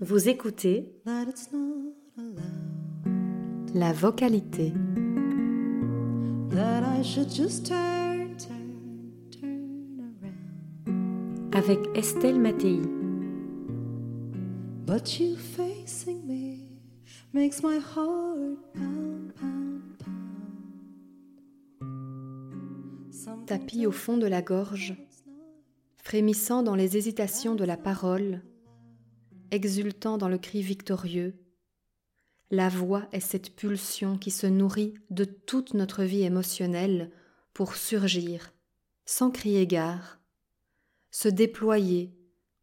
Vous écoutez that it's not allowed. la vocalité. That I should just turn, turn, turn around. avec Estelle Mattei. But you facing me makes my heart pound, pound, pound. Tapis au fond de la gorge, frémissant dans les hésitations de la parole, exultant dans le cri victorieux, la voix est cette pulsion qui se nourrit de toute notre vie émotionnelle pour surgir, sans crier gare, se déployer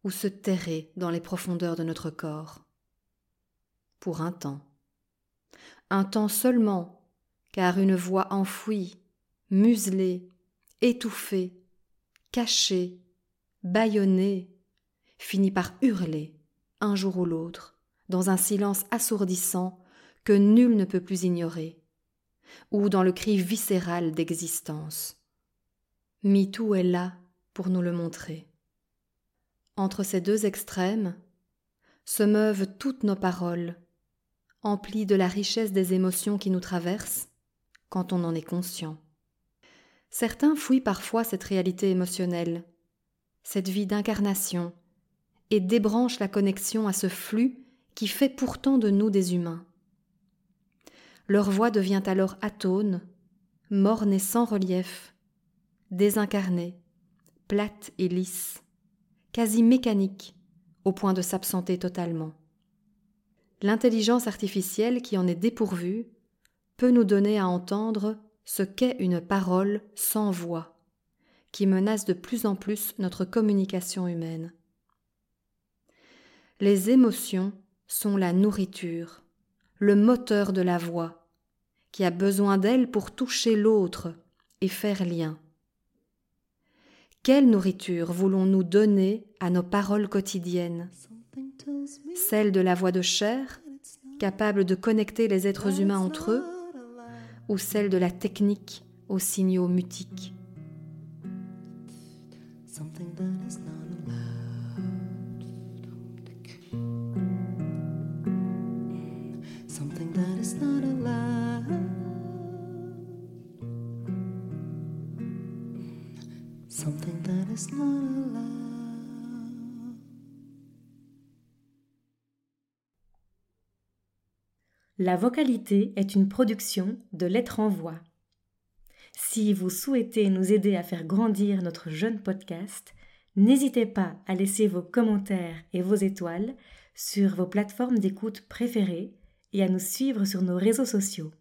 ou se terrer dans les profondeurs de notre corps. Pour un temps. Un temps seulement, car une voix enfouie, muselée, étouffée, cachée, bâillonnée, finit par hurler, un jour ou l'autre, dans un silence assourdissant que nul ne peut plus ignorer, ou dans le cri viscéral d'existence. MeToo est là pour nous le montrer. Entre ces deux extrêmes se meuvent toutes nos paroles, emplies de la richesse des émotions qui nous traversent quand on en est conscient. Certains fuient parfois cette réalité émotionnelle, cette vie d'incarnation, et débranchent la connexion à ce flux qui fait pourtant de nous des humains. Leur voix devient alors atone, morne et sans relief, désincarnée, plate et lisse, quasi mécanique, au point de s'absenter totalement. L'intelligence artificielle qui en est dépourvue peut nous donner à entendre ce qu'est une parole sans voix, qui menace de plus en plus notre communication humaine. Les émotions sont la nourriture, le moteur de la voix, qui a besoin d'elle pour toucher l'autre et faire lien. Quelle nourriture voulons-nous donner à nos paroles quotidiennes? Celle de la voix de chair, capable de connecter les êtres humains entre eux, ou celle de la technique aux signaux mutiques? Something that is not allowed. Something that is not allowed. Something that is not allowed. La vocalité est une production de Lettres en Voix. Si vous souhaitez nous aider à faire grandir notre jeune podcast, n'hésitez pas à laisser vos commentaires et vos étoiles sur vos plateformes d'écoute préférées et à nous suivre sur nos réseaux sociaux.